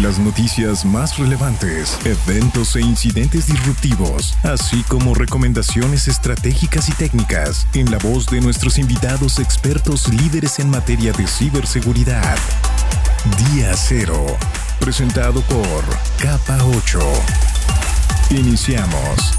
Las noticias más relevantes, eventos e incidentes disruptivos, así como recomendaciones estratégicas y técnicas en la voz de nuestros invitados expertos líderes en materia de ciberseguridad. Día Cero, presentado por Capa 8. Iniciamos.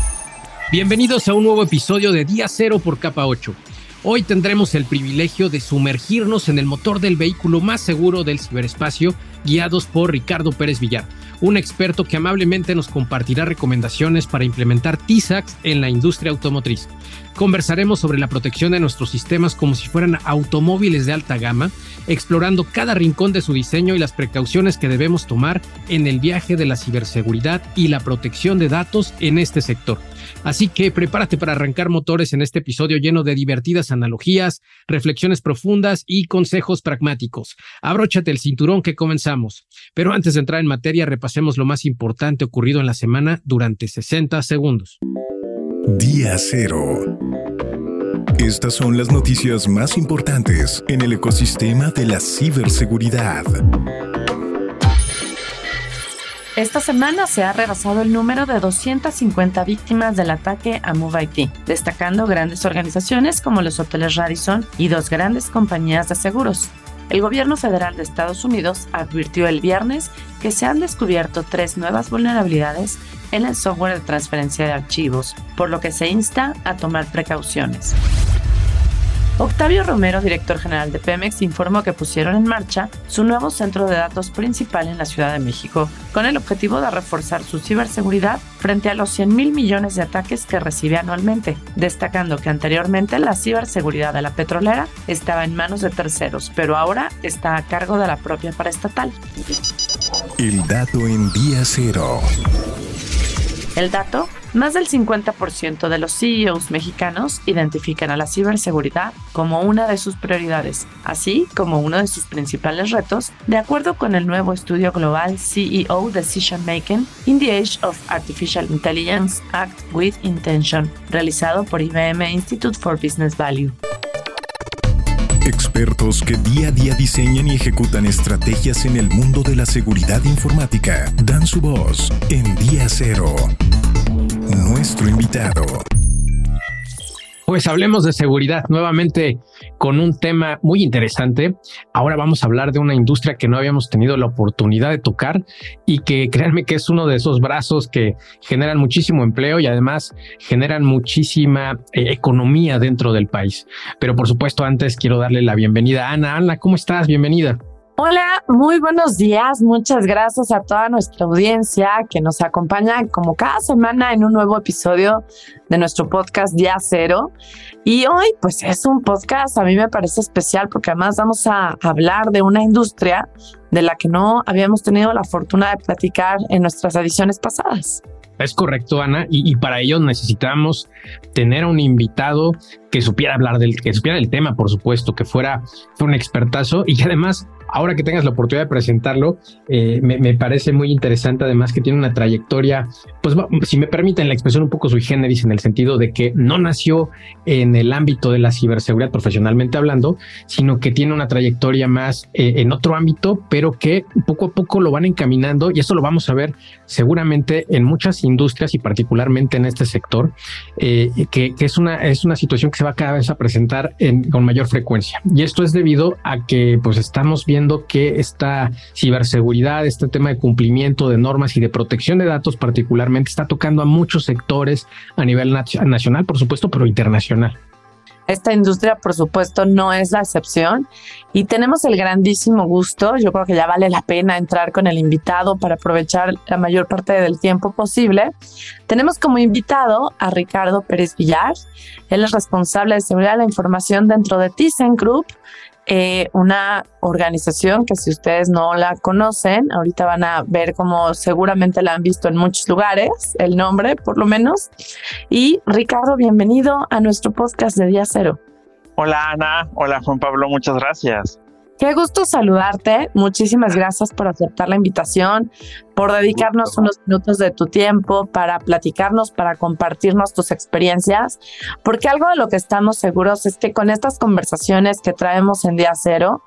Bienvenidos a un nuevo episodio de Día Cero por Capa 8. Hoy tendremos el privilegio de sumergirnos en el motor del vehículo más seguro del ciberespacio, guiados por Ricardo Pérez Villar, un experto que amablemente nos compartirá recomendaciones para implementar TISAX en la industria automotriz. Conversaremos sobre la protección de nuestros sistemas como si fueran automóviles de alta gama, explorando cada rincón de su diseño y las precauciones que debemos tomar en el viaje de la ciberseguridad y la protección de datos en este sector. Así que prepárate para arrancar motores en este episodio lleno de divertidas analogías, reflexiones profundas y consejos pragmáticos. Abróchate el cinturón que comenzamos. Pero antes de entrar en materia, repasemos lo más importante ocurrido en la semana durante 60 segundos. Día Cero. Estas son las noticias más importantes en el ecosistema de la ciberseguridad. Esta semana se ha rebasado el número de 250 víctimas del ataque a MoveIT, destacando grandes organizaciones como los hoteles Radisson y dos grandes compañías de seguros. El gobierno federal de Estados Unidos advirtió el viernes que se han descubierto tres nuevas vulnerabilidades en el software de transferencia de archivos, por lo que se insta a tomar precauciones. Octavio Romero, director general de Pemex, informó que pusieron en marcha su nuevo centro de datos principal en la Ciudad de México, con el objetivo de reforzar su ciberseguridad frente a los 100 mil millones de ataques que recibe anualmente, destacando que anteriormente la ciberseguridad de la petrolera estaba en manos de terceros, pero ahora está a cargo de la propia paraestatal. El dato en día cero. El dato, más del 50% de los CEOs mexicanos identifican a la ciberseguridad como una de sus prioridades, así como uno de sus principales retos, de acuerdo con el nuevo estudio global CEO Decision Making in the Age of Artificial Intelligence Act with Intention, realizado por IBM Institute for Business Value. Expertos que día a día diseñan y ejecutan estrategias en el mundo de la seguridad informática dan su voz en Día Cero. Nuestro invitado. Pues hablemos de seguridad nuevamente con un tema muy interesante. Ahora vamos a hablar de una industria que no habíamos tenido la oportunidad de tocar y que créanme que es uno de esos brazos que generan muchísimo empleo y además generan muchísima eh, economía dentro del país. Pero por supuesto antes quiero darle la bienvenida a Ana. Ana, ¿cómo estás? Bienvenida. Hola, muy buenos días. Muchas gracias a toda nuestra audiencia que nos acompaña como cada semana en un nuevo episodio de nuestro podcast Día Cero. Y hoy pues es un podcast a mí me parece especial porque además vamos a hablar de una industria de la que no habíamos tenido la fortuna de platicar en nuestras ediciones pasadas. Es correcto, Ana, y, para ello necesitamos tener un invitado que supiera hablar del, que supiera del tema, por supuesto, que fuera un expertazo y que además ahora que tengas la oportunidad de presentarlo, eh, me, parece muy interesante además que tiene una trayectoria, pues si me permiten la expresión un poco sui generis en el sentido de que no nació en el ámbito de la ciberseguridad profesionalmente hablando, sino que tiene una trayectoria más eh, en otro ámbito, pero que poco a poco lo van encaminando y eso lo vamos a ver seguramente en muchas industrias y particularmente en este sector, eh, que, es, una, es una situación que se va cada vez a presentar con mayor frecuencia. Y esto es debido a que pues estamos viendo que esta ciberseguridad, este tema de cumplimiento de normas y de protección de datos particularmente está tocando a muchos sectores a nivel nacional, por supuesto, pero internacional. Esta industria, por supuesto, no es la excepción y tenemos el grandísimo gusto, yo creo que ya vale la pena entrar con el invitado para aprovechar la mayor parte del tiempo posible. Tenemos como invitado a Ricardo Pérez Villar, él es responsable de seguridad de la información dentro de ThyssenKrupp eh, una organización que si ustedes no la conocen, ahorita van a ver como seguramente la han visto en muchos lugares, el nombre por lo menos. Y Ricardo, bienvenido a nuestro podcast de Día Cero. Hola Ana, hola Juan Pablo, muchas gracias. Qué gusto saludarte. Muchísimas gracias por aceptar la invitación, por dedicarnos unos minutos de tu tiempo para platicarnos, para compartirnos tus experiencias, porque algo de lo que estamos seguros es que con estas conversaciones que traemos en día cero,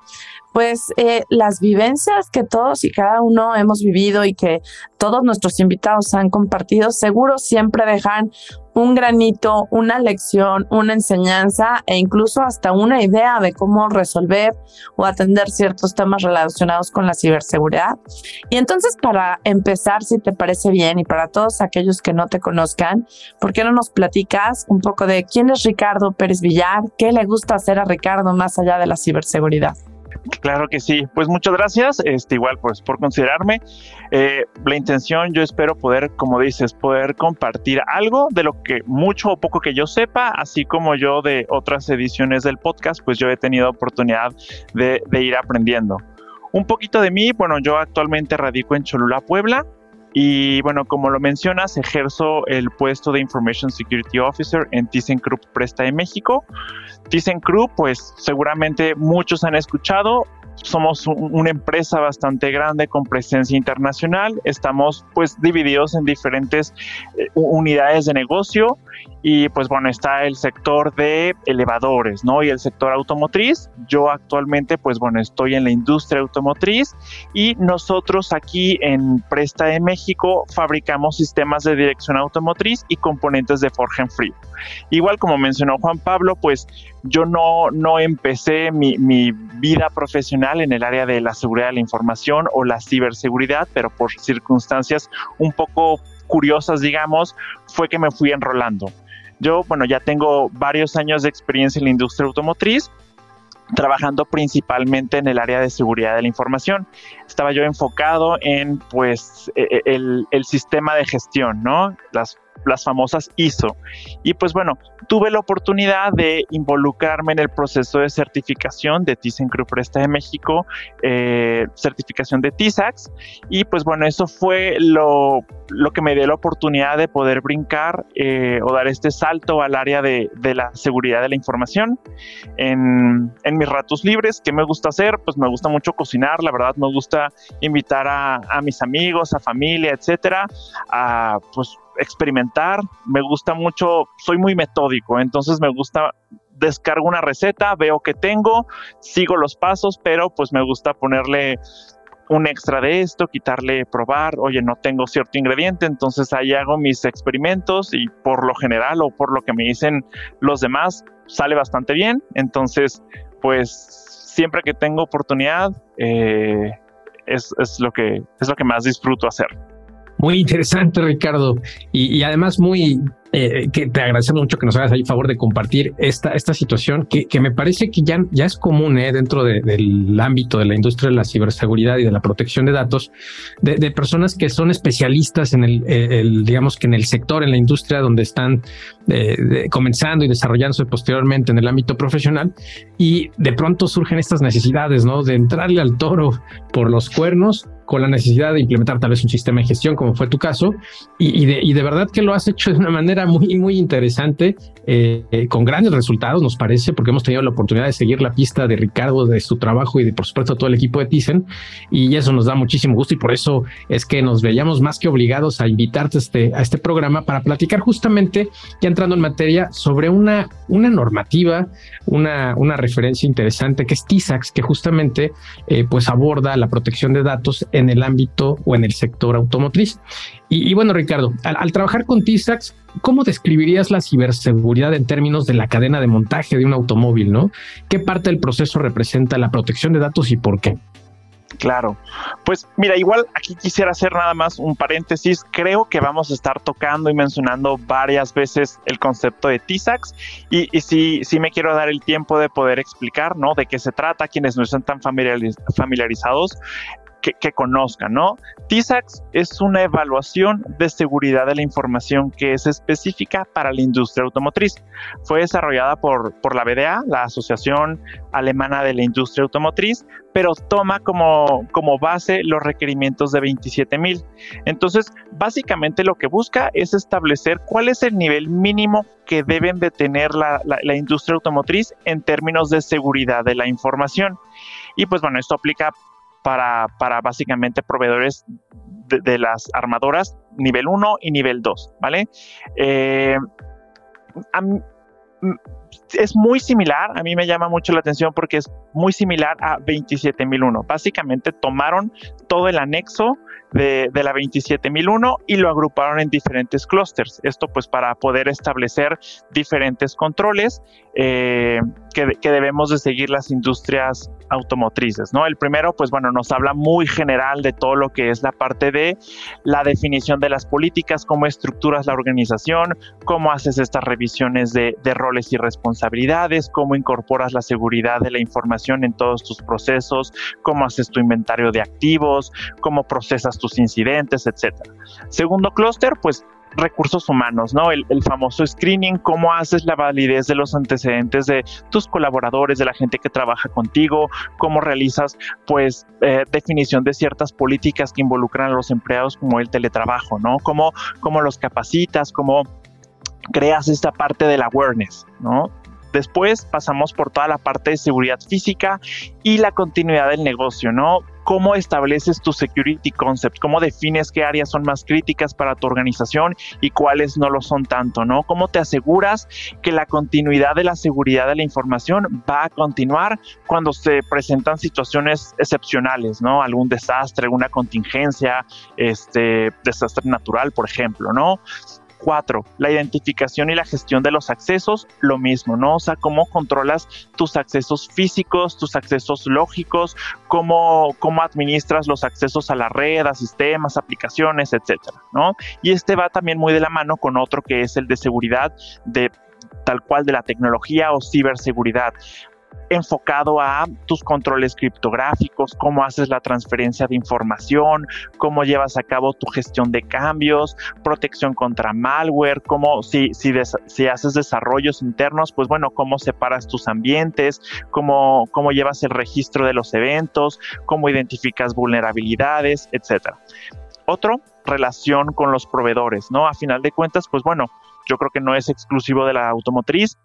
pues eh, las vivencias que todos y cada uno hemos vivido y que todos nuestros invitados han compartido, seguro siempre dejan un granito, una lección, una enseñanza e incluso hasta una idea de cómo resolver o atender ciertos temas relacionados con la ciberseguridad. Y entonces para empezar, si te parece bien y para todos aquellos que no te conozcan, ¿por qué no nos platicas un poco de quién es Ricardo Pérez Villar? ¿Qué le gusta hacer a Ricardo más allá de la ciberseguridad? Claro que sí. Pues muchas gracias. Este, igual, pues por considerarme. Eh, la intención, yo espero poder, como dices, poder compartir algo de lo que mucho o poco que yo sepa, así como yo de otras ediciones del podcast, pues yo he tenido oportunidad de, de ir aprendiendo. Un poquito de mí, bueno, yo actualmente radico en Cholula, Puebla. Y bueno, como lo mencionas, ejerzo el puesto de Information Security Officer en ThyssenKrupp Presta de México. ThyssenKrupp, pues seguramente muchos han escuchado, somos una empresa bastante grande con presencia internacional. Estamos pues divididos en diferentes eh, unidades de negocio y pues bueno, está el sector de elevadores, ¿no? Y el sector automotriz. Yo actualmente pues bueno, estoy en la industria automotriz y nosotros aquí en Presta de México fabricamos sistemas de dirección automotriz y componentes de forja en frío. Igual como mencionó Juan Pablo, pues yo no, no empecé mi, mi vida profesional en el área de la seguridad de la información o la ciberseguridad, pero por circunstancias un poco curiosas, digamos, fue que me fui enrolando. Yo, bueno, ya tengo varios años de experiencia en la industria automotriz, trabajando principalmente en el área de seguridad de la información. Estaba yo enfocado en, pues, e, e, el, el sistema de gestión, ¿no? Las las famosas ISO. Y pues bueno, tuve la oportunidad de involucrarme en el proceso de certificación de ThyssenKrupp Presta de México, eh, certificación de TISAX, y pues bueno, eso fue lo, lo que me dio la oportunidad de poder brincar eh, o dar este salto al área de, de la seguridad de la información. En, en, mis ratos libres, ¿qué me gusta hacer? Pues me gusta mucho cocinar, la verdad me gusta invitar a, a mis amigos, a familia, etcétera, a pues experimentar, me gusta mucho, soy muy metódico, entonces me gusta descargo una receta, veo que tengo, sigo los pasos, pero pues me gusta ponerle un extra de esto, quitarle probar, oye, no tengo cierto ingrediente, entonces ahí hago mis experimentos y por lo general o por lo que me dicen los demás, sale bastante bien, entonces pues siempre que tengo oportunidad eh, es, es, lo que, es lo que más disfruto hacer. Muy interesante, Ricardo. Y, además muy eh, que te agradecemos mucho que nos hagas ahí favor de compartir esta, esta situación que, que me parece que ya, ya es común eh, dentro de, del ámbito de la industria de la ciberseguridad y de la protección de datos, de, personas que son especialistas en el, eh, el, digamos que en el sector, en la industria donde están eh, comenzando y desarrollándose posteriormente en el ámbito profesional y de pronto surgen estas necesidades, ¿no? De entrarle al toro por los cuernos con la necesidad de implementar tal vez un sistema de gestión, como fue tu caso, y, y, de, y de verdad que lo has hecho de una manera muy, muy interesante, eh, con grandes resultados, nos parece, porque hemos tenido la oportunidad de seguir la pista de Ricardo, de su trabajo y de, por supuesto, todo el equipo de Tizen, y eso nos da muchísimo gusto y por eso es que nos veíamos más que obligados a invitarte a este, a este programa para platicar justamente, ya entrando en materia, sobre una, una normativa, una, una referencia interesante que es TISAX, que justamente eh, pues aborda la protección de datos en el ámbito o en el sector automotriz. Y, bueno, Ricardo, al, trabajar con TISAX, ¿cómo describirías la ciberseguridad en términos de la cadena de montaje de un automóvil? ¿no? ¿Qué parte del proceso representa la protección de datos y por qué? Claro, pues mira, igual aquí quisiera hacer nada más un paréntesis. Creo que vamos a estar tocando y mencionando varias veces el concepto de TISAX y, y sí, sí me quiero dar el tiempo de poder explicar, ¿no? De qué se trata, quienes no están tan familiariz familiarizados que, conozcan, ¿no? TISAX es una evaluación de seguridad de la información que es específica para la industria automotriz. Fue desarrollada por, por la BDA, la Asociación Alemana de la Industria Automotriz, pero toma como, como base los requerimientos de 27.000. Entonces, básicamente lo que busca es establecer cuál es el nivel mínimo que deben de tener la, la industria automotriz en términos de seguridad de la información. Y pues bueno, esto aplica para, para básicamente proveedores de, las armadoras nivel 1 y nivel 2, ¿vale? Eh, es muy similar, a mí me llama mucho la atención porque es muy similar a 27001. Básicamente tomaron todo el anexo de, la 27001 y lo agruparon en diferentes clústeres. Esto pues para poder establecer diferentes controles eh, que, debemos de seguir las industrias automotrices, ¿no? El primero, pues bueno, nos habla muy general de todo lo que es la parte de la definición de las políticas, cómo estructuras la organización, cómo haces estas revisiones de, roles y responsabilidades, cómo incorporas la seguridad de la información en todos tus procesos, cómo haces tu inventario de activos, cómo procesas tus incidentes, etcétera. Segundo clúster, pues recursos humanos, ¿no? El, famoso screening, cómo haces la validez de los antecedentes de tus colaboradores, de la gente que trabaja contigo, cómo realizas, pues, eh, definición de ciertas políticas que involucran a los empleados como el teletrabajo, ¿no? Cómo, cómo los capacitas, cómo creas esta parte del awareness, ¿no? Después pasamos por toda la parte de seguridad física y la continuidad del negocio, ¿no? Cómo estableces tu security concept, cómo defines qué áreas son más críticas para tu organización y cuáles no lo son tanto, ¿no? Cómo te aseguras que la continuidad de la seguridad de la información va a continuar cuando se presentan situaciones excepcionales, ¿no? Algún desastre, alguna contingencia, este desastre natural, por ejemplo, ¿no? Cuatro, la identificación y la gestión de los accesos, lo mismo, ¿no? O sea, cómo controlas tus accesos físicos, tus accesos lógicos, cómo, cómo administras los accesos a la red, a sistemas, aplicaciones, etcétera, ¿no? Y este va también muy de la mano con otro que es el de seguridad de tal cual de la tecnología o ciberseguridad enfocado a tus controles criptográficos, cómo haces la transferencia de información, cómo llevas a cabo tu gestión de cambios, protección contra malware, cómo si, si, haces desarrollos internos, pues bueno, cómo separas tus ambientes, cómo, cómo llevas el registro de los eventos, cómo identificas vulnerabilidades, etcétera. Otro, relación con los proveedores, ¿no? A final de cuentas, pues bueno, yo creo que no es exclusivo de la automotriz,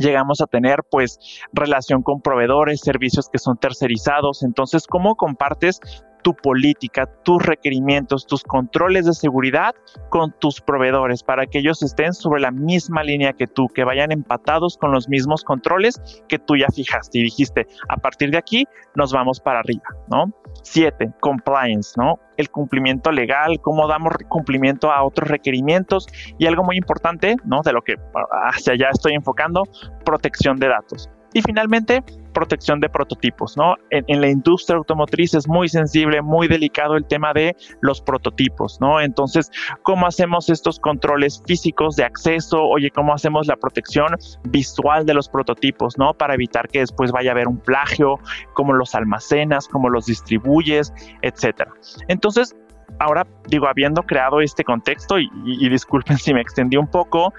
llegamos a tener pues relación con proveedores, servicios que son tercerizados. Entonces, ¿cómo compartes tu política, tus requerimientos, tus controles de seguridad con tus proveedores para que ellos estén sobre la misma línea que tú, que vayan empatados con los mismos controles que tú ya fijaste y dijiste, a partir de aquí nos vamos para arriba, ¿no? Siete, compliance, ¿no? El cumplimiento legal, cómo damos cumplimiento a otros requerimientos y algo muy importante, ¿no? De lo que hacia allá estoy enfocando, protección de datos. Y finalmente, protección de prototipos, ¿no? En, la industria automotriz es muy sensible, muy delicado el tema de los prototipos, ¿no? Entonces, ¿cómo hacemos estos controles físicos de acceso? Oye, ¿cómo hacemos la protección visual de los prototipos, ¿no? Para evitar que después vaya a haber un plagio, cómo los almacenas, cómo los distribuyes, etcétera. Entonces, ahora digo, habiendo creado este contexto, y, y, disculpen si me extendí un poco,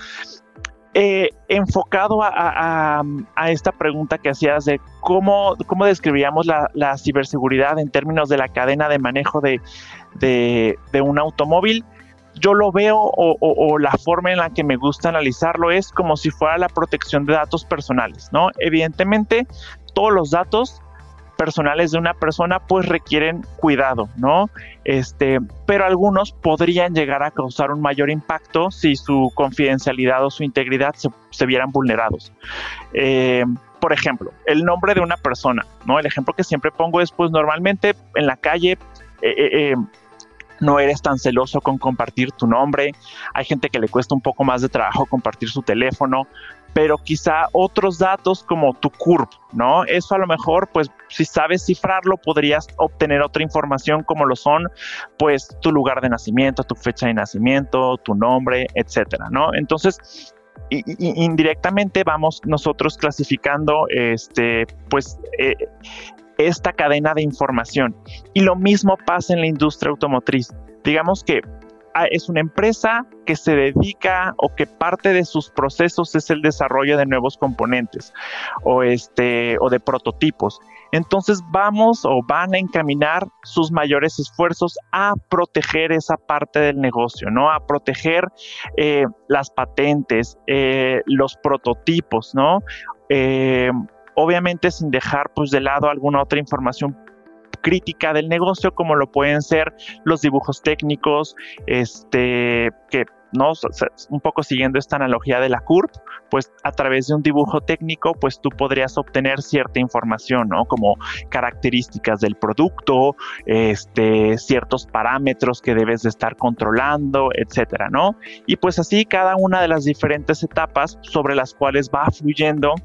eh, enfocado a, esta pregunta que hacías de cómo, cómo describiríamos la, ciberseguridad en términos de la cadena de manejo de, un automóvil, yo lo veo o, la forma en la que me gusta analizarlo es como si fuera la protección de datos personales, ¿no? Evidentemente, todos los datos personales de una persona pues requieren cuidado, ¿no? Este, pero algunos podrían llegar a causar un mayor impacto si su confidencialidad o su integridad se, vieran vulnerados. Eh, por ejemplo, el nombre de una persona, ¿no? El ejemplo que siempre pongo es, pues normalmente en la calle eh, eh, no eres tan celoso con compartir tu nombre, hay gente que le cuesta un poco más de trabajo compartir su teléfono, pero quizá otros datos como tu CURP, ¿no? Eso a lo mejor, pues si sabes cifrarlo, podrías obtener otra información como lo son, pues tu lugar de nacimiento, tu fecha de nacimiento, tu nombre, etcétera, ¿no? Entonces, indirectamente vamos nosotros clasificando, este, pues, eh, esta cadena de información. Y lo mismo pasa en la industria automotriz. Digamos que ah, es una empresa que se dedica o que parte de sus procesos es el desarrollo de nuevos componentes o este o de prototipos. Entonces vamos o van a encaminar sus mayores esfuerzos a proteger esa parte del negocio, ¿no? A proteger eh, las patentes, eh, los prototipos, ¿no? Eh, obviamente sin dejar pues de lado alguna otra información crítica del negocio como lo pueden ser los dibujos técnicos este que ¿no? Un poco siguiendo esta analogía de la CURP, pues a través de un dibujo técnico, pues tú podrías obtener cierta información, ¿no? Como características del producto, este, ciertos parámetros que debes de estar controlando, etcétera, ¿no? Y pues así cada una de las diferentes etapas sobre las cuales va fluyendo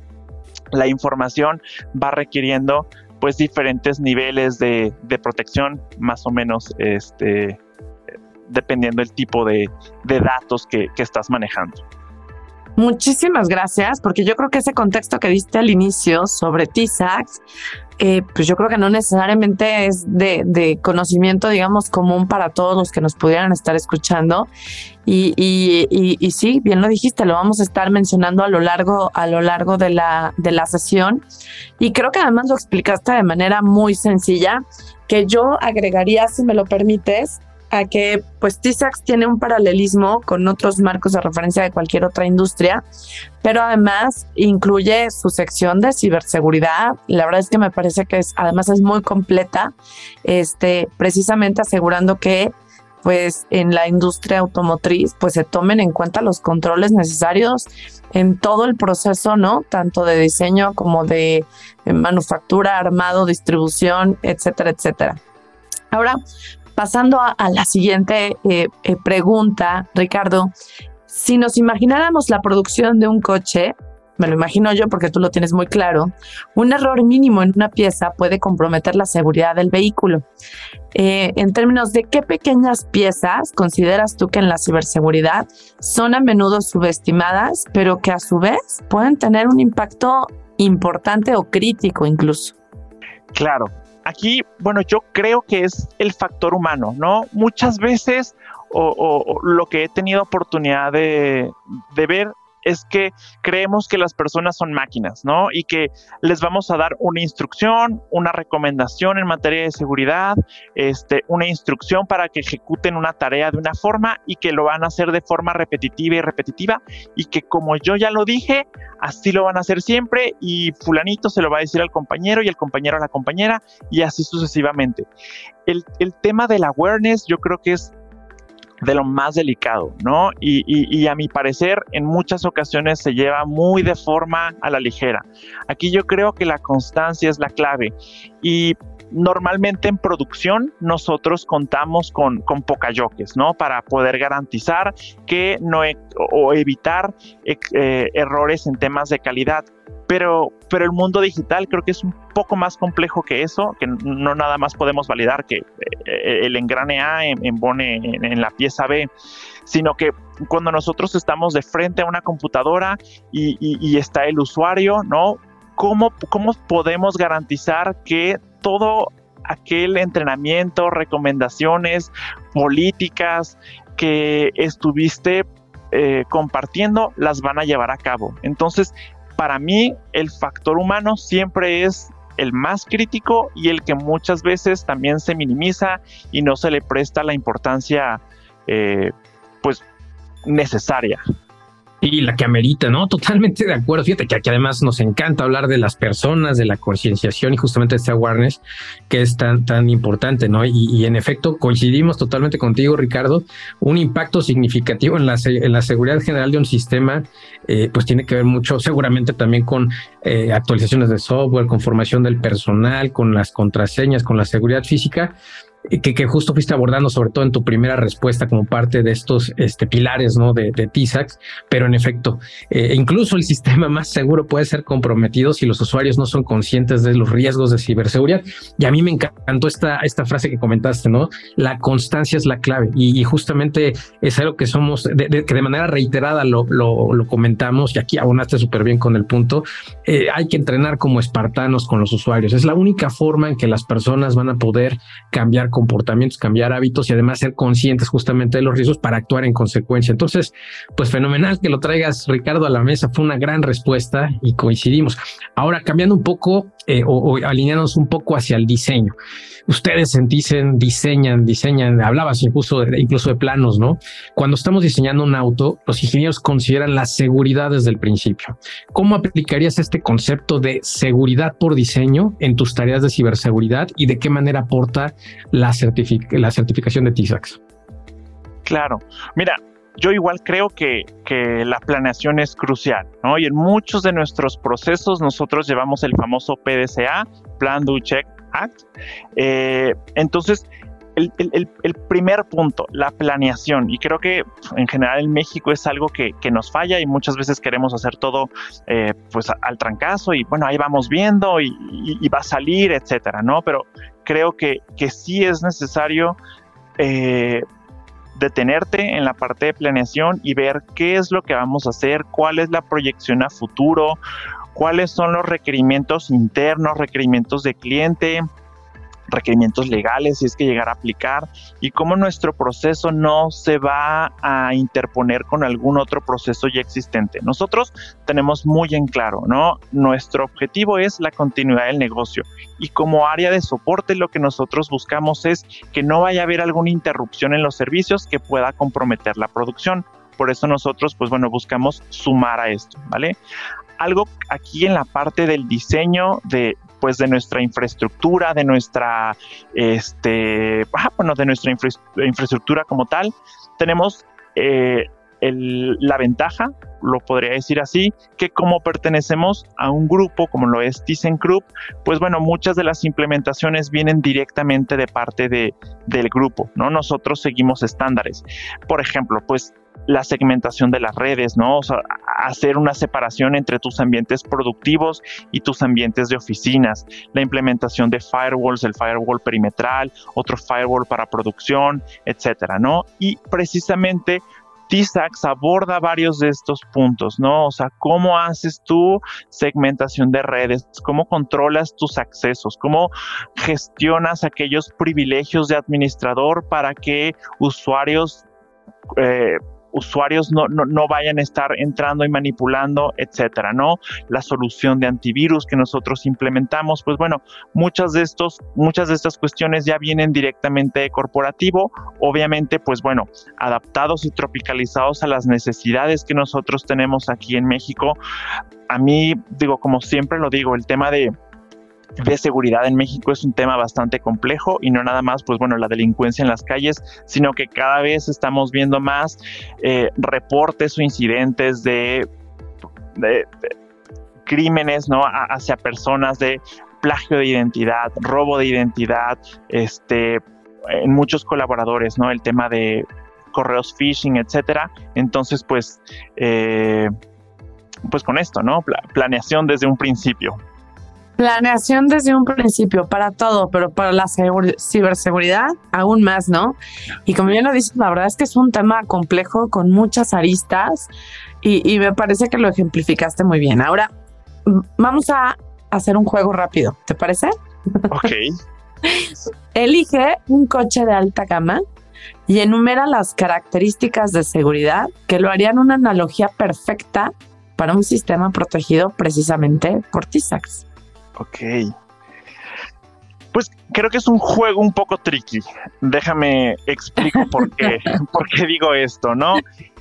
la información, va requiriendo pues diferentes niveles de, protección más o menos este, dependiendo del tipo de, datos que, estás manejando. Muchísimas gracias, porque yo creo que ese contexto que diste al inicio sobre TISAX, eh, pues yo creo que no necesariamente es de, conocimiento, digamos, común para todos los que nos pudieran estar escuchando. Y, y, sí, bien lo dijiste, lo vamos a estar mencionando a lo largo, a lo largo de la, de la sesión. Y creo que además lo explicaste de manera muy sencilla, que yo agregaría, si me lo permites, a que pues TISAX tiene un paralelismo con otros marcos de referencia de cualquier otra industria, pero además incluye su sección de ciberseguridad. La verdad es que me parece que es, además es muy completa, este, precisamente asegurando que pues en la industria automotriz pues se tomen en cuenta los controles necesarios en todo el proceso, ¿no? Tanto de diseño como de manufactura, armado, distribución, etcétera, etcétera. Ahora, Pasando a, la siguiente eh, eh, pregunta, Ricardo, si nos imagináramos la producción de un coche, me lo imagino yo porque tú lo tienes muy claro, un error mínimo en una pieza puede comprometer la seguridad del vehículo. Eh, en términos de qué pequeñas piezas consideras tú que en la ciberseguridad son a menudo subestimadas, pero que a su vez pueden tener un impacto importante o crítico incluso. Claro, aquí, bueno, yo creo que es el factor humano, ¿no? Muchas veces, o, lo que he tenido oportunidad de, de ver es que creemos que las personas son máquinas, ¿no? Y que les vamos a dar una instrucción, una recomendación en materia de seguridad, este, una instrucción para que ejecuten una tarea de una forma y que lo van a hacer de forma repetitiva y repetitiva y que como yo ya lo dije, así lo van a hacer siempre y fulanito se lo va a decir al compañero y el compañero a la compañera y así sucesivamente. El, el tema del awareness yo creo que es de lo más delicado, ¿no? Y, a mi parecer en muchas ocasiones se lleva muy de forma a la ligera. Aquí yo creo que la constancia es la clave y normalmente en producción nosotros contamos con, con yoques, ¿no? Para poder garantizar que no o evitar eh, errores en temas de calidad. Pero, pero el mundo digital creo que es un poco más complejo que eso, que no nada más podemos validar que eh, el engrane A embone en, la pieza B, sino que cuando nosotros estamos de frente a una computadora y, está el usuario, ¿no? ¿Cómo, ¿Cómo podemos garantizar que todo aquel entrenamiento, recomendaciones, políticas que estuviste eh, compartiendo las van a llevar a cabo. Entonces, para mí el factor humano siempre es el más crítico y el que muchas veces también se minimiza y no se le presta la importancia eh, pues necesaria. Y la que amerita, ¿no? Totalmente de acuerdo. Fíjate que aquí además nos encanta hablar de las personas, de la concienciación y justamente este awareness que es tan, tan importante, ¿no? Y, en efecto coincidimos totalmente contigo, Ricardo. Un impacto significativo en la, en la seguridad general de un sistema, eh, pues tiene que ver mucho seguramente también con eh, actualizaciones de software, con formación del personal, con las contraseñas, con la seguridad física. Que, que, justo fuiste abordando, sobre todo en tu primera respuesta como parte de estos este, pilares ¿no? de, de TISAX, pero en efecto, eh, incluso el sistema más seguro puede ser comprometido si los usuarios no son conscientes de los riesgos de ciberseguridad. Y a mí me encantó esta, esta frase que comentaste, ¿no? La constancia es la clave y, justamente es algo que somos, que de manera reiterada lo, lo, lo comentamos y aquí abonaste súper bien con el punto. Eh, hay que entrenar como espartanos con los usuarios. Es la única forma en que las personas van a poder cambiar comportamientos, cambiar hábitos y además ser conscientes justamente de los riesgos para actuar en consecuencia. Entonces, pues fenomenal que lo traigas, Ricardo, a la mesa. Fue una gran respuesta y coincidimos. Ahora, cambiando un poco eh, o, alineándonos un poco hacia el diseño. Ustedes dicen, diseñan, diseñan, hablabas incluso de, incluso de planos, ¿no? Cuando estamos diseñando un auto, los ingenieros consideran la seguridad desde el principio. ¿Cómo aplicarías este concepto de seguridad por diseño en tus tareas de ciberseguridad y de qué manera aporta la, la certificación de TISAX? Claro, mira, yo igual creo que, la planeación es crucial, ¿no? Y en muchos de nuestros procesos nosotros llevamos el famoso PDCA, Plan, Do, Check, Act. Eh, entonces, el, primer punto, la planeación, y creo que en general en México es algo que, nos falla y muchas veces queremos hacer todo eh, pues al trancazo y bueno, ahí vamos viendo y, va a salir, etcétera, ¿no? Pero creo que, que sí es necesario eh, detenerte en la parte de planeación y ver qué es lo que vamos a hacer, cuál es la proyección a futuro, cuáles son los requerimientos internos, requerimientos de cliente, requerimientos legales si es que llegar a aplicar y cómo nuestro proceso no se va a interponer con algún otro proceso ya existente. Nosotros tenemos muy en claro, ¿no? Nuestro objetivo es la continuidad del negocio y como área de soporte lo que nosotros buscamos es que no vaya a haber alguna interrupción en los servicios que pueda comprometer la producción. Por eso nosotros, pues bueno, buscamos sumar a esto, ¿vale? algo aquí en la parte del diseño de, pues de nuestra infraestructura, de nuestra, este, ah, bueno, de nuestra infraestructura como tal, tenemos eh, la ventaja, lo podría decir así, que como pertenecemos a un grupo como lo es ThyssenKrupp, pues bueno, muchas de las implementaciones vienen directamente de parte de, del grupo, ¿no? Nosotros seguimos estándares. Por ejemplo, pues la segmentación de las redes, ¿no? O sea, hacer una separación entre tus ambientes productivos y tus ambientes de oficinas, la implementación de firewalls, el firewall perimetral, otro firewall para producción, etcétera, ¿no? Y precisamente TISAX aborda varios de estos puntos, ¿no? O sea, cómo haces tu segmentación de redes, cómo controlas tus accesos, cómo gestionas aquellos privilegios de administrador para que usuarios eh, usuarios no, no, vayan a estar entrando y manipulando, etcétera, ¿no? La solución de antivirus que nosotros implementamos, pues bueno, muchas de estos, muchas de estas cuestiones ya vienen directamente de corporativo, obviamente, pues bueno, adaptados y tropicalizados a las necesidades que nosotros tenemos aquí en México. A mí, digo, como siempre lo digo, el tema de de seguridad en México es un tema bastante complejo y no nada más, pues bueno, la delincuencia en las calles, sino que cada vez estamos viendo más eh, reportes o incidentes de, crímenes, ¿no? hacia personas de plagio de identidad, robo de identidad, este, en muchos colaboradores, ¿no? El tema de correos phishing, etcétera. Entonces, pues, eh, pues con esto, ¿no? planeación desde un principio. Planeación desde un principio para todo, pero para la ciberseguridad aún más, ¿no? Y como bien lo dices, la verdad es que es un tema complejo con muchas aristas y, me parece que lo ejemplificaste muy bien. Ahora vamos a hacer un juego rápido, ¿te parece? Ok. Elige un coche de alta gama y enumera las características de seguridad que lo harían una analogía perfecta para un sistema protegido precisamente por TISAX. Ok. Pues creo que es un juego un poco tricky. Déjame explico por qué, por qué digo esto, ¿no?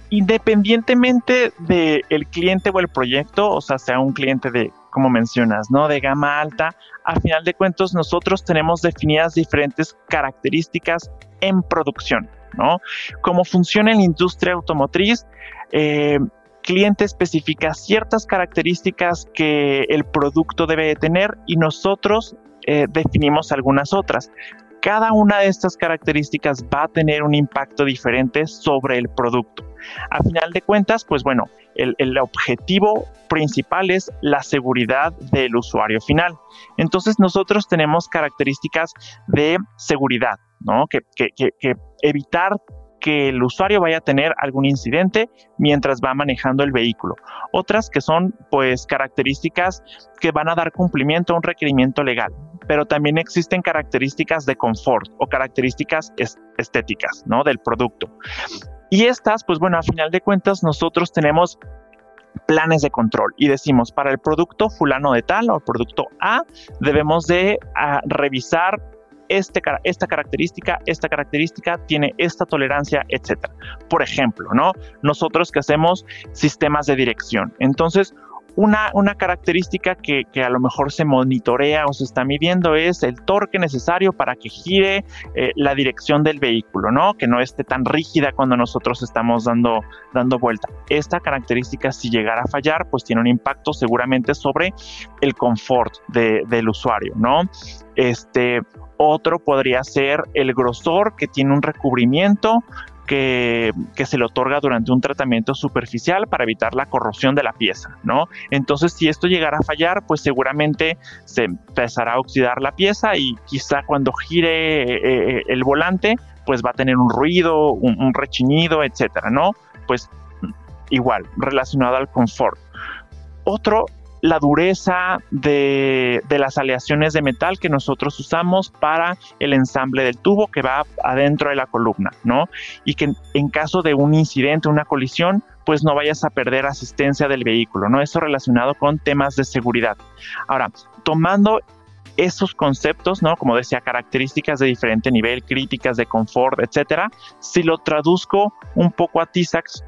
Independientemente del el cliente o el proyecto, o sea, sea un cliente de, como mencionas, ¿no? De gama alta, a final de cuentas nosotros tenemos definidas diferentes características en producción, ¿no? Cómo funciona en la industria automotriz, eh, cliente especifica ciertas características que el producto debe de tener y nosotros eh, definimos algunas otras. cada una de estas características va a tener un impacto diferente sobre el producto. A final de cuentas, pues bueno, el, objetivo principal es la seguridad del usuario final. Entonces nosotros tenemos características de seguridad, ¿no? Que evitar que el usuario vaya a tener algún incidente mientras va manejando el vehículo. Otras que son pues características que van a dar cumplimiento a un requerimiento legal, pero también existen características de confort o características estéticas, ¿no? del producto. Y estas, pues bueno, a final de cuentas nosotros tenemos planes de control y decimos para el producto fulano de tal o producto A debemos de ah, revisar este, esta característica, esta característica tiene esta tolerancia, etcétera. Por ejemplo, ¿no? Nosotros que hacemos sistemas de dirección. Entonces, una, una, característica que, a lo mejor se monitorea o se está midiendo es el torque necesario para que gire eh, la dirección del vehículo, ¿no? Que no esté tan rígida cuando nosotros estamos dando, dando vuelta. Esta característica, si llegara a fallar, pues tiene un impacto seguramente sobre el confort del usuario, ¿no? Este, otro podría ser el grosor que tiene un recubrimiento que, se le otorga durante un tratamiento superficial para evitar la corrosión de la pieza, ¿no? Entonces, si esto llegara a fallar, pues seguramente se empezará a oxidar la pieza y quizá cuando gire eh, eh, el volante, pues va a tener un ruido, un, un rechinido, etcétera, ¿no? Pues igual, relacionado al confort. Otro la dureza de, las aleaciones de metal que nosotros usamos para el ensamble del tubo que va adentro de la columna, ¿no? Y que en caso de un incidente, una colisión, pues no vayas a perder asistencia del vehículo, ¿no? Eso relacionado con temas de seguridad. Ahora, tomando esos conceptos, ¿no? Como decía, características de diferente nivel, críticas de confort, etcétera, si lo traduzco un poco a TISAX,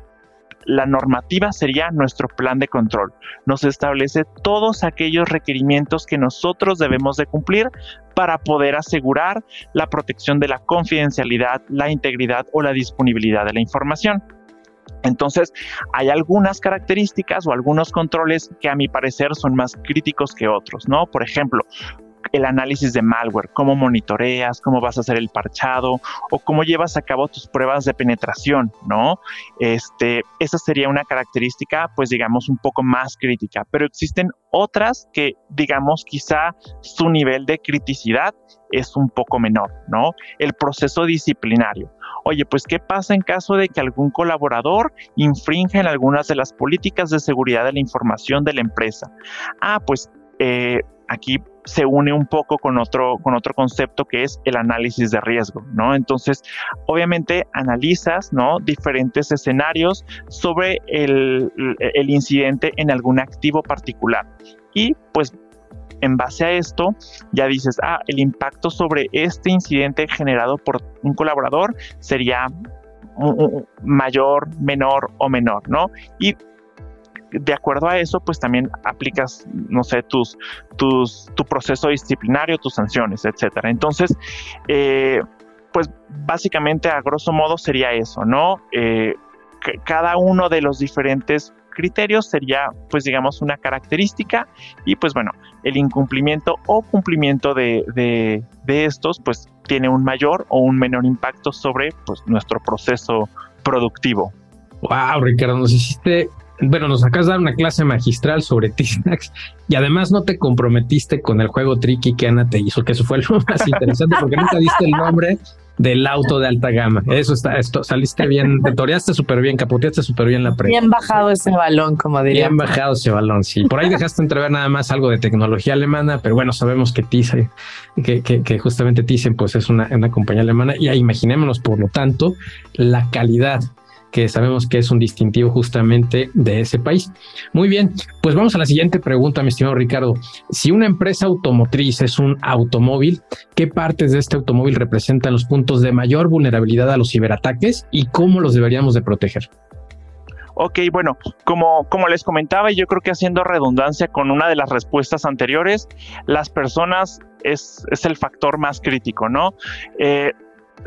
la normativa sería nuestro plan de control. Nos establece todos aquellos requerimientos que nosotros debemos de cumplir para poder asegurar la protección de la confidencialidad, la integridad o la disponibilidad de la información. Entonces, hay algunas características o algunos controles que a mi parecer son más críticos que otros, ¿no? Por ejemplo, el análisis de malware, cómo monitoreas, cómo vas a hacer el parchado o cómo llevas a cabo tus pruebas de penetración, ¿no? Este, esa sería una característica, pues digamos, un poco más crítica, pero existen otras que, digamos, quizá su nivel de criticidad es un poco menor, ¿no? El proceso disciplinario. Oye, pues, ¿qué pasa en caso de que algún colaborador infrinja en algunas de las políticas de seguridad de la información de la empresa? Ah, pues eh, aquí se une un poco con otro, con otro concepto que es el análisis de riesgo, ¿no? Entonces, obviamente analizas, ¿no? Diferentes escenarios sobre el, incidente en algún activo particular. Y pues en base a esto ya dices, ah, el impacto sobre este incidente generado por un colaborador sería mayor, menor o menor, ¿no? Y de acuerdo a eso, pues también aplicas, no sé, tus, tus, tu proceso disciplinario, tus sanciones, etcétera. Entonces, eh, pues básicamente a grosso modo sería eso, ¿no? Eh, cada uno de los diferentes criterios sería, pues digamos, una característica y pues bueno, el incumplimiento o cumplimiento de, de, de estos, pues tiene un mayor o un menor impacto sobre pues, nuestro proceso productivo. Wow, Ricardo, nos hiciste bueno, nos acabas de dar una clase magistral sobre T-Snacks y además no te comprometiste con el juego tricky que Ana te hizo, que eso fue lo más interesante porque nunca diste el nombre del auto de alta gama. Eso está, esto saliste bien, te toreaste súper bien, capoteaste súper bien la prensa. Bien bajado ese balón, como diría. Bien bajado ese balón, sí. Por ahí dejaste entrever nada más algo de tecnología alemana, pero bueno, sabemos que Thyssen, que, que, que, justamente Thyssen pues es una, una compañía alemana y imaginémonos por lo tanto la calidad que sabemos que es un distintivo justamente de ese país. Muy bien, pues vamos a la siguiente pregunta, mi estimado Ricardo. Si una empresa automotriz es un automóvil, ¿qué partes de este automóvil representan los puntos de mayor vulnerabilidad a los ciberataques y cómo los deberíamos de proteger? Ok, bueno, como, como les comentaba, y yo creo que haciendo redundancia con una de las respuestas anteriores, las personas es, es el factor más crítico, ¿no? Eh,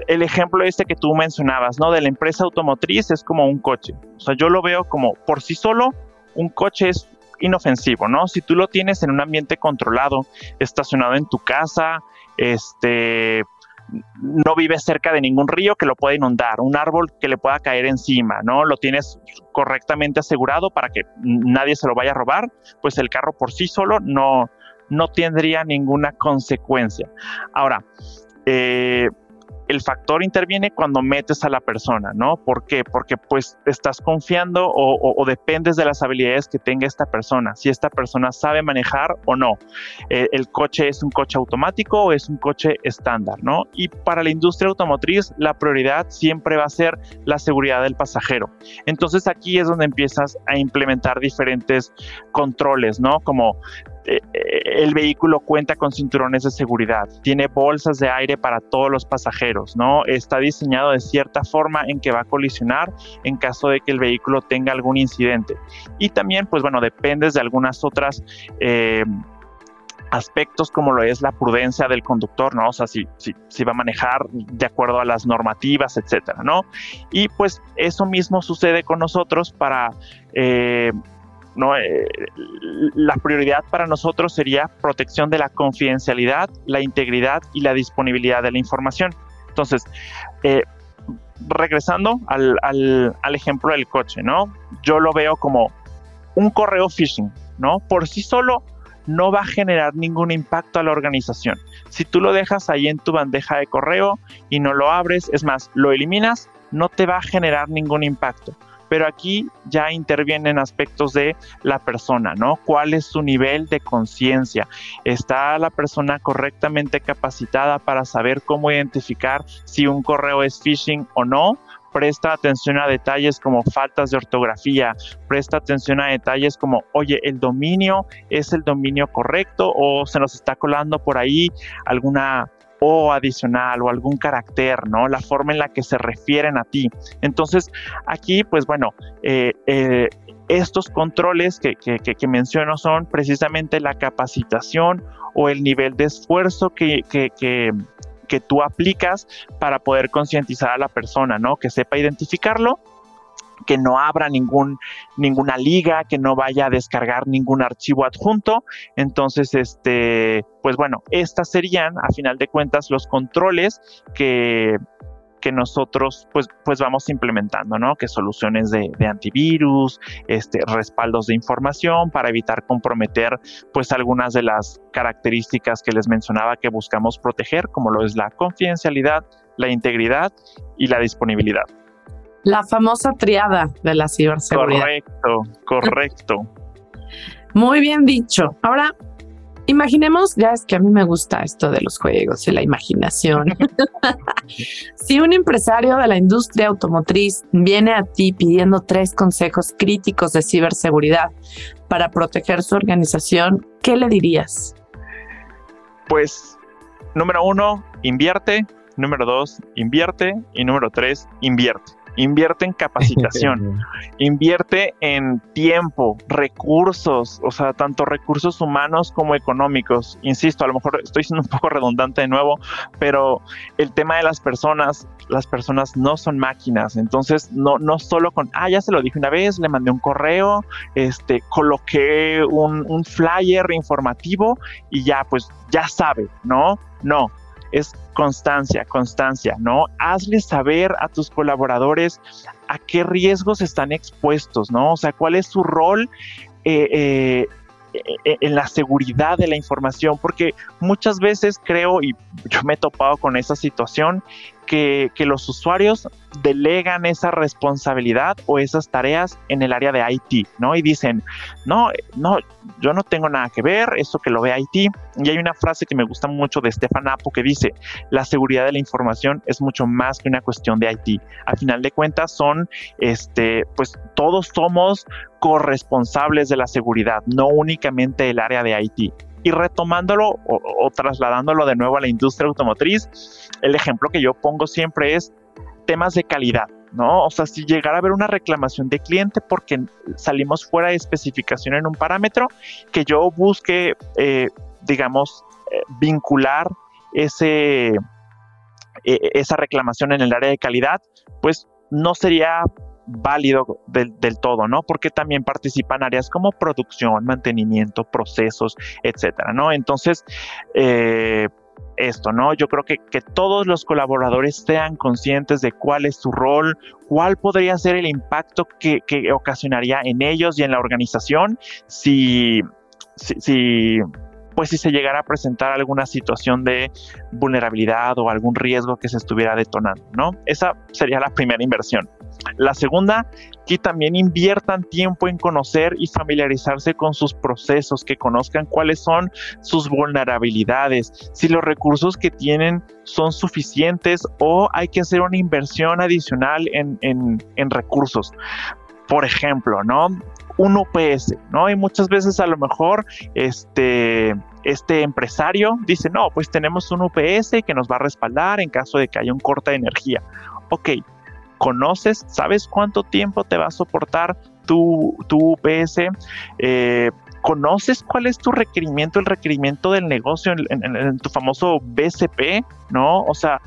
el ejemplo este que tú mencionabas, ¿no? De la empresa automotriz es como un coche. O sea, yo lo veo como por sí solo, un coche es inofensivo, ¿no? Si tú lo tienes en un ambiente controlado, estacionado en tu casa, este, no vive cerca de ningún río que lo pueda inundar, un árbol que le pueda caer encima, ¿no? Lo tienes correctamente asegurado para que nadie se lo vaya a robar, pues el carro por sí solo no, no tendría ninguna consecuencia. Ahora, eh, el factor interviene cuando metes a la persona, ¿no? ¿Por qué? Porque pues estás confiando o, dependes de las habilidades que tenga esta persona, si esta persona sabe manejar o no. Eh, el coche es un coche automático o es un coche estándar, ¿no? Y para la industria automotriz la prioridad siempre va a ser la seguridad del pasajero. Entonces aquí es donde empiezas a implementar diferentes controles, ¿no? Como eh, el vehículo cuenta con cinturones de seguridad, tiene bolsas de aire para todos los pasajeros, ¿no? Está diseñado de cierta forma en que va a colisionar en caso de que el vehículo tenga algún incidente. Y también, pues bueno, dependes de algunas otras... Eh, aspectos como lo es la prudencia del conductor, ¿no? O sea, si, si, va a manejar de acuerdo a las normativas, etcétera, ¿no? Y pues eso mismo sucede con nosotros para eh, ¿no? Eh, la prioridad para nosotros sería protección de la confidencialidad, la integridad y la disponibilidad de la información. Entonces, eh, regresando al, al, ejemplo del coche, ¿no? Yo lo veo como un correo phishing, ¿no? Por sí solo no va a generar ningún impacto a la organización. Si tú lo dejas ahí en tu bandeja de correo y no lo abres, es más, lo eliminas, no te va a generar ningún impacto pero aquí ya intervienen aspectos de la persona, ¿no? ¿Cuál es su nivel de conciencia? ¿Está la persona correctamente capacitada para saber cómo identificar si un correo es phishing o no? presta atención a detalles como faltas de ortografía, presta atención a detalles como, oye, el dominio es el dominio correcto o se nos está colando por ahí alguna o adicional o algún carácter, ¿no? La forma en la que se refieren a ti. Entonces, aquí, pues bueno, eh, eh, estos controles que, que, menciono son precisamente la capacitación o el nivel de esfuerzo que, que, que tú aplicas para poder concientizar a la persona, ¿no? Que sepa identificarlo que no abra ningún, ninguna liga, que no vaya a descargar ningún archivo adjunto. Entonces, este, pues bueno, estas serían, a final de cuentas, los controles que, que nosotros pues, pues vamos implementando, ¿no? Que soluciones de, antivirus, este, respaldos de información para evitar comprometer pues algunas de las características que les mencionaba que buscamos proteger, como lo es la confidencialidad, la integridad y la disponibilidad. La famosa triada de la ciberseguridad. Correcto, correcto. Muy bien dicho. Ahora, imaginemos, ya es que a mí me gusta esto de los juegos y la imaginación. si un empresario de la industria automotriz viene a ti pidiendo tres consejos críticos de ciberseguridad para proteger su organización, ¿qué le dirías? Pues, número uno, invierte. Número dos, invierte. Y número tres, invierte invierte en capacitación, invierte en tiempo, recursos, o sea, tanto recursos humanos como económicos. Insisto, a lo mejor estoy siendo un poco redundante de nuevo, pero el tema de las personas, las personas no son máquinas, entonces no, no solo con, ah, ya se lo dije una vez, le mandé un correo, este, coloqué un, un flyer informativo y ya, pues ya sabe, ¿no? No, es constancia, constancia, ¿no? Hazle saber a tus colaboradores a qué riesgos están expuestos, ¿no? O sea, cuál es su rol eh, eh, eh, en la seguridad de la información, porque muchas veces creo, y yo me he topado con esa situación, que, los usuarios delegan esa responsabilidad o esas tareas en el área de IT, ¿no? Y dicen, no, no, yo no tengo nada que ver, eso que lo ve IT. Y hay una frase que me gusta mucho de Stefan Apo que dice, la seguridad de la información es mucho más que una cuestión de IT. Al final de cuentas son, este, pues todos somos corresponsables de la seguridad, no únicamente el área de IT. Y retomándolo o, trasladándolo de nuevo a la industria automotriz, el ejemplo que yo pongo siempre es temas de calidad, ¿no? O sea, si llegara a haber una reclamación de cliente porque salimos fuera de especificación en un parámetro, que yo busque, eh, digamos, eh, vincular ese, e, esa reclamación en el área de calidad, pues no sería válido del, todo, ¿no? Porque también participan áreas como producción, mantenimiento, procesos, etcétera, ¿no? Entonces, eh, esto, ¿no? Yo creo que, que todos los colaboradores sean conscientes de cuál es su rol, cuál podría ser el impacto que, que ocasionaría en ellos y en la organización si, si, si pues si se llegara a presentar alguna situación de vulnerabilidad o algún riesgo que se estuviera detonando, ¿no? Esa sería la primera inversión. La segunda, que también inviertan tiempo en conocer y familiarizarse con sus procesos, que conozcan cuáles son sus vulnerabilidades, si los recursos que tienen son suficientes o hay que hacer una inversión adicional en, en recursos. Por ejemplo, ¿no? un UPS, ¿no? Y muchas veces a lo mejor este, este empresario dice, no, pues tenemos un UPS que nos va a respaldar en caso de que haya un corte de energía. Ok, ¿conoces? ¿Sabes cuánto tiempo te va a soportar tu, tu UPS? Eh, ¿Conoces cuál es tu requerimiento, el requerimiento del negocio en, tu famoso BCP? ¿No? O sea,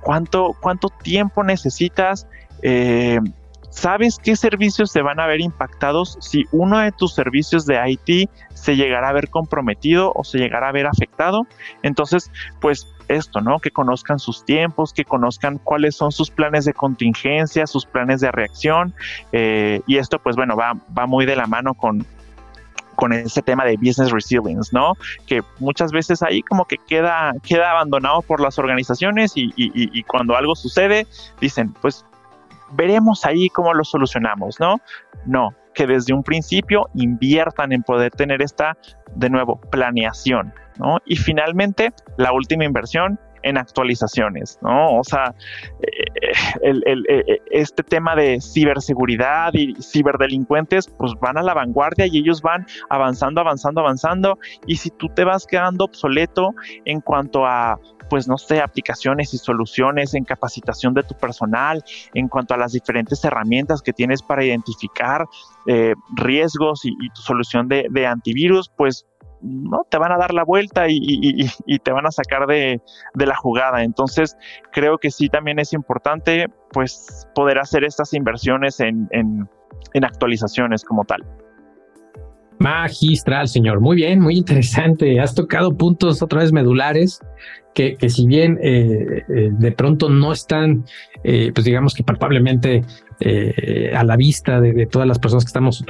¿cuánto, cuánto tiempo necesitas? Eh, ¿Sabes qué servicios se van a ver impactados si uno de tus servicios de IT se llegará a ver comprometido o se llegará a ver afectado? Entonces, pues esto, ¿no? Que conozcan sus tiempos, que conozcan cuáles son sus planes de contingencia, sus planes de reacción. Eh, y esto, pues bueno, va, muy de la mano con, con ese tema de business resilience, ¿no? Que muchas veces ahí como que queda, queda abandonado por las organizaciones y, y cuando algo sucede, dicen, pues veremos ahí cómo lo solucionamos, ¿no? No, que desde un principio inviertan en poder tener esta, de nuevo, planeación, ¿no? Y finalmente, la última inversión en actualizaciones, ¿no? O sea, eh, eh, este tema de ciberseguridad y ciberdelincuentes, pues van a la vanguardia y ellos van avanzando, avanzando, avanzando. Y si tú te vas quedando obsoleto en cuanto a pues no sé, aplicaciones y soluciones en capacitación de tu personal, en cuanto a las diferentes herramientas que tienes para identificar eh, riesgos y, tu solución de, antivirus, pues no te van a dar la vuelta y, te van a sacar de, la jugada. Entonces, creo que sí también es importante pues poder hacer estas inversiones en, en actualizaciones como tal. Magistral, señor. Muy bien, muy interesante. Has tocado puntos otra vez medulares que, que si bien eh, eh, de pronto no están, eh, pues digamos que palpablemente a la vista de, todas las personas que estamos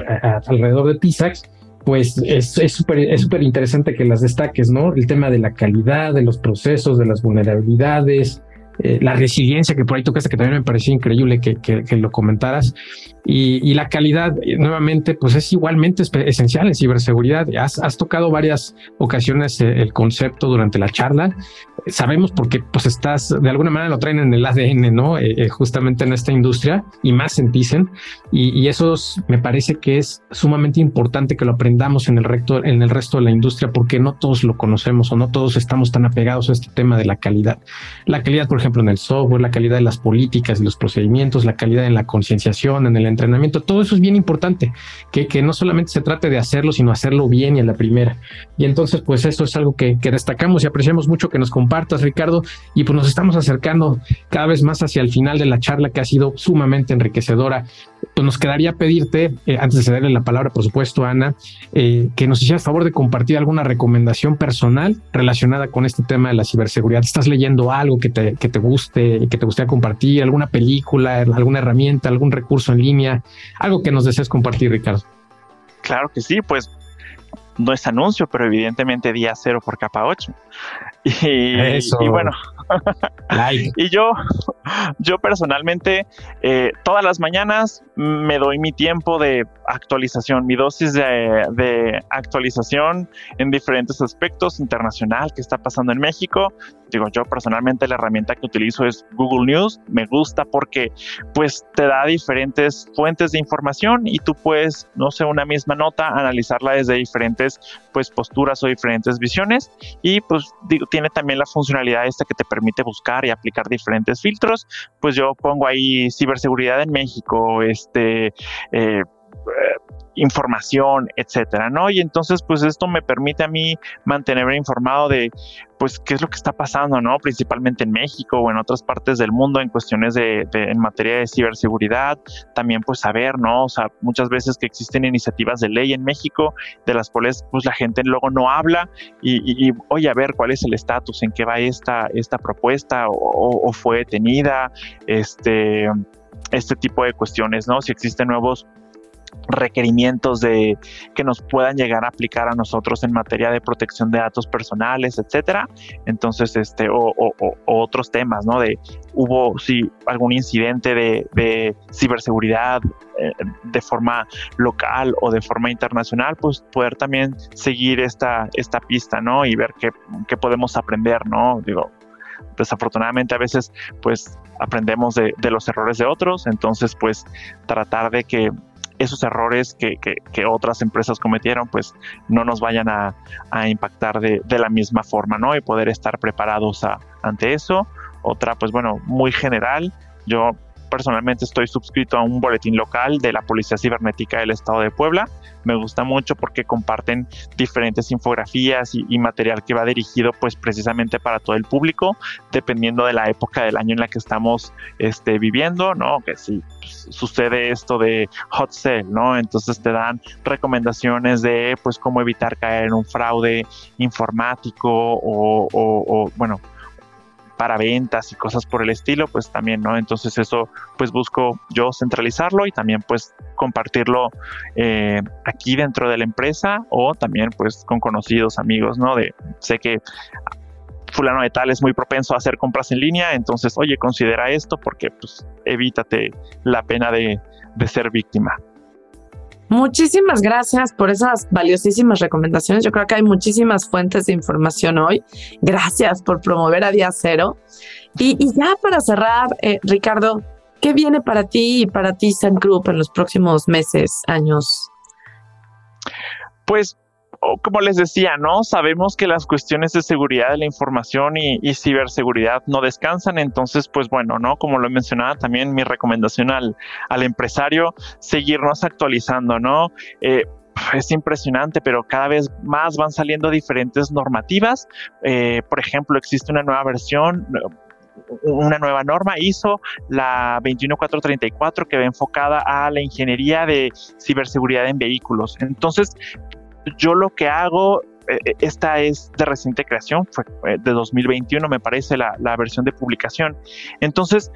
alrededor de TISAX, pues es súper es súper interesante que las destaques, ¿no? El tema de la calidad, de los procesos, de las vulnerabilidades, la resiliencia que por ahí tocaste, que también me pareció increíble que, que lo comentaras. Y, la calidad, eh, nuevamente, pues es igualmente esencial en ciberseguridad. Has, has tocado varias ocasiones eh, el concepto durante la charla. Sabemos porque pues estás, de alguna manera lo traen en el ADN, ¿no? Eh, justamente en esta industria y más en Tizen. Y, y, eso me parece que es sumamente importante que lo aprendamos en el, recto, en el resto de la industria porque no todos lo conocemos o no todos estamos tan apegados a este tema de la calidad. La calidad, por ejemplo, en el software, la calidad de las políticas y los procedimientos, la calidad en la concienciación, en el entrenamiento, todo eso es bien importante, que, que no solamente se trate de hacerlo, sino hacerlo bien y a la primera. Y entonces, pues esto es algo que, que destacamos y apreciamos mucho que nos compartas, Ricardo, y pues nos estamos acercando cada vez más hacia el final de la charla que ha sido sumamente enriquecedora. Pues nos quedaría pedirte, eh, antes de cederle la palabra, por supuesto, Ana, eh, que nos hicieras favor de compartir alguna recomendación personal relacionada con este tema de la ciberseguridad. ¿Estás leyendo algo que que te guste, que te gustaría compartir? ¿Alguna película, alguna herramienta, algún recurso en línea? algo que nos desees compartir, Ricardo. Claro que sí, pues no es anuncio, pero evidentemente día cero por capa 8. Y, bueno, y yo, yo personalmente, eh, todas las mañanas me doy mi tiempo de actualización, mi dosis de, de, actualización en diferentes aspectos internacional que está pasando en México digo, yo personalmente la herramienta que utilizo es Google News. Me gusta porque pues te da diferentes fuentes de información y tú puedes, no sé, una misma nota, analizarla desde diferentes pues posturas o diferentes visiones y pues digo, tiene también la funcionalidad esta que te permite buscar y aplicar diferentes filtros. Pues yo pongo ahí ciberseguridad en México, este... Eh, información, etcétera, ¿no? Y entonces, pues esto me permite a mí mantenerme informado de, pues, qué es lo que está pasando, ¿no? Principalmente en México o en otras partes del mundo en cuestiones de, en materia de ciberseguridad, también, pues, saber, ¿no? O sea, muchas veces que existen iniciativas de ley en México de las cuales, pues, la gente luego no habla y, oye, a ver, ¿cuál es el estatus? ¿En qué va esta, esta propuesta? ¿O, o fue detenida? Este este tipo de cuestiones, ¿no? Si existen nuevos requerimientos de que nos puedan llegar a aplicar a nosotros en materia de protección de datos personales, etcétera. Entonces, este, o, otros temas, ¿no? De hubo si algún incidente de, ciberseguridad eh, de forma local o de forma internacional, pues poder también seguir esta, esta pista, ¿no? Y ver qué, qué podemos aprender, ¿no? Digo, desafortunadamente a veces pues aprendemos de, de, los errores de otros, entonces pues tratar de que esos errores que, otras empresas cometieron, pues no nos vayan a, impactar de, la misma forma, ¿no? Y poder estar preparados ante eso. Otra, pues bueno, muy general. Yo personalmente estoy suscrito a un boletín local de la Policía Cibernética del Estado de Puebla. Me gusta mucho porque comparten diferentes infografías y, material que va dirigido pues precisamente para todo el público, dependiendo de la época del año en la que estamos este, viviendo, ¿no? Que si sucede esto de hot sale, ¿no? Entonces te dan recomendaciones de pues cómo evitar caer en un fraude informático o bueno, para ventas y cosas por el estilo, pues también, ¿no? Entonces eso, pues busco yo centralizarlo y también pues compartirlo eh, aquí dentro de la empresa o también pues con conocidos, amigos, ¿no? De, sé que fulano de tal es muy propenso a hacer compras en línea, entonces, oye, considera esto porque pues evítate la pena de, de ser víctima. Muchísimas gracias por esas valiosísimas recomendaciones. Yo creo que hay muchísimas fuentes de información hoy. Gracias por promover a Día Cero. Y, ya para cerrar, eh, Ricardo, ¿qué viene para ti y para ti, Sun Group, en los próximos meses, años? Pues como les decía, ¿no? Sabemos que las cuestiones de seguridad de la información y, ciberseguridad no descansan, entonces, pues bueno, ¿no? Como lo mencionaba también mi recomendación al, empresario, seguirnos actualizando, ¿no? Eh, es impresionante, pero cada vez más van saliendo diferentes normativas. Eh, por ejemplo, existe una nueva versión, una nueva norma ISO, la 21434, que va enfocada a la ingeniería de ciberseguridad en vehículos. Entonces, yo lo que hago, eh, eh, esta es de reciente creación, fue eh, de 2021 me parece la, la versión de publicación. Entonces,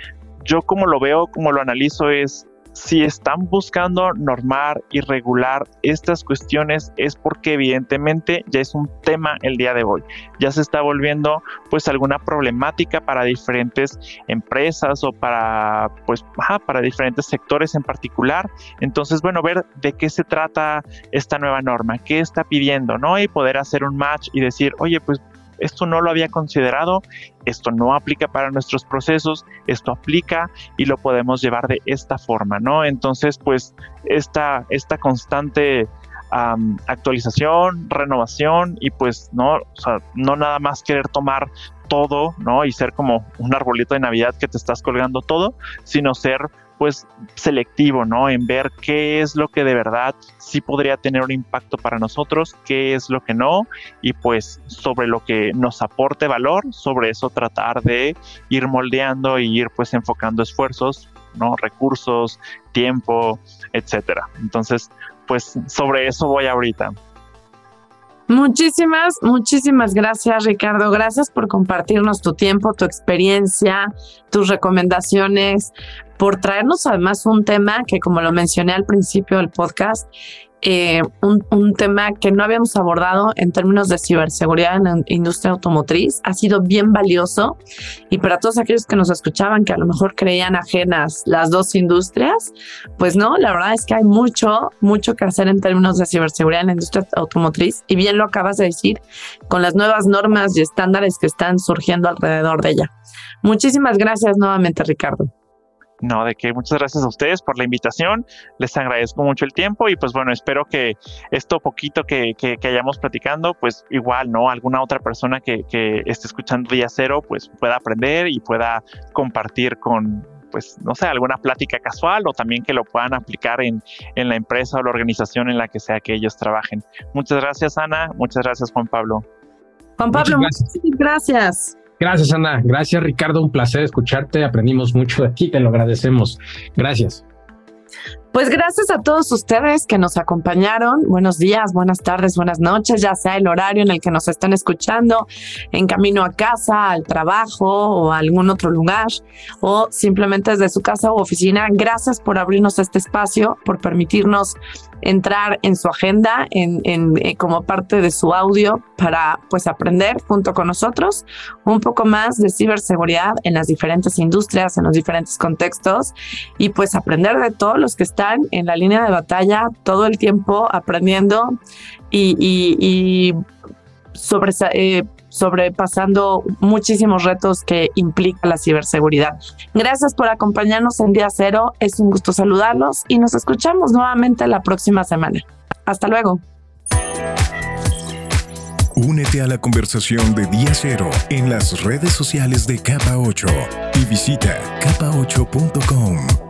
yo como lo veo, como lo analizo es, si están buscando normar y regular estas cuestiones es porque evidentemente ya es un tema el día de hoy. Ya se está volviendo pues alguna problemática para diferentes empresas o para pues para diferentes sectores en particular. Entonces, bueno, ver de qué se trata esta nueva norma, qué está pidiendo, ¿no? Y poder hacer un match y decir, "Oye, pues esto no lo había considerado, esto no aplica para nuestros procesos, esto aplica y lo podemos llevar de esta forma, ¿no? Entonces, pues esta, esta constante actualización, renovación y pues no, o sea, no nada más querer tomar todo, ¿no? Y ser como un arbolito de Navidad que te estás colgando todo, sino ser pues selectivo, ¿no? En ver qué es lo que de verdad sí podría tener un impacto para nosotros, qué es lo que no, y pues sobre lo que nos aporte valor, sobre eso tratar de ir moldeando y ir pues enfocando esfuerzos, ¿no? Recursos, tiempo, etcétera. Entonces, pues sobre eso voy ahorita. Muchísimas, muchísimas gracias, Ricardo. Gracias por compartirnos tu tiempo, tu experiencia, tus recomendaciones, por traernos además un tema que, como lo mencioné al principio del podcast, eh, un, tema que no habíamos abordado en términos de ciberseguridad en la industria automotriz. Ha sido bien valioso y para todos aquellos que nos escuchaban que a lo mejor creían ajenas las dos industrias, pues no, la verdad es que hay mucho, mucho que hacer en términos de ciberseguridad en la industria automotriz y bien lo acabas de decir con las nuevas normas y estándares que están surgiendo alrededor de ella. Muchísimas gracias nuevamente, Ricardo. No, de que muchas gracias a ustedes por la invitación. Les agradezco mucho el tiempo y pues bueno, espero que esto poquito que, que, hayamos platicando, pues igual, ¿no? Alguna otra persona que, que esté escuchando Día Cero, pues pueda aprender y pueda compartir con, pues, no sé, alguna plática casual o también que lo puedan aplicar en, en la empresa o la organización en la que sea que ellos trabajen. Muchas gracias, Ana. Muchas gracias, Juan Pablo. Juan Pablo, muchas gracias. Gracias, Ana. Gracias, Ricardo. Un placer escucharte. Aprendimos mucho de ti. Te lo agradecemos. Gracias. Pues gracias a todos ustedes que nos acompañaron. Buenos días, buenas tardes, buenas noches, ya sea el horario en el que nos están escuchando, en camino a casa, al trabajo o a algún otro lugar, o simplemente desde su casa u oficina. Gracias por abrirnos este espacio, por permitirnos entrar en su agenda en, eh, como parte de su audio para pues aprender junto con nosotros un poco más de ciberseguridad en las diferentes industrias, en los diferentes contextos y pues aprender de todos los que están en la línea de batalla todo el tiempo aprendiendo y, sobre, eh, sobrepasando muchísimos retos que implica la ciberseguridad. Gracias por acompañarnos en Día Cero. Es un gusto saludarlos y nos escuchamos nuevamente la próxima semana. Hasta luego. Únete a la conversación de Día Cero en las redes sociales de Capa 8 y visita capa8.com.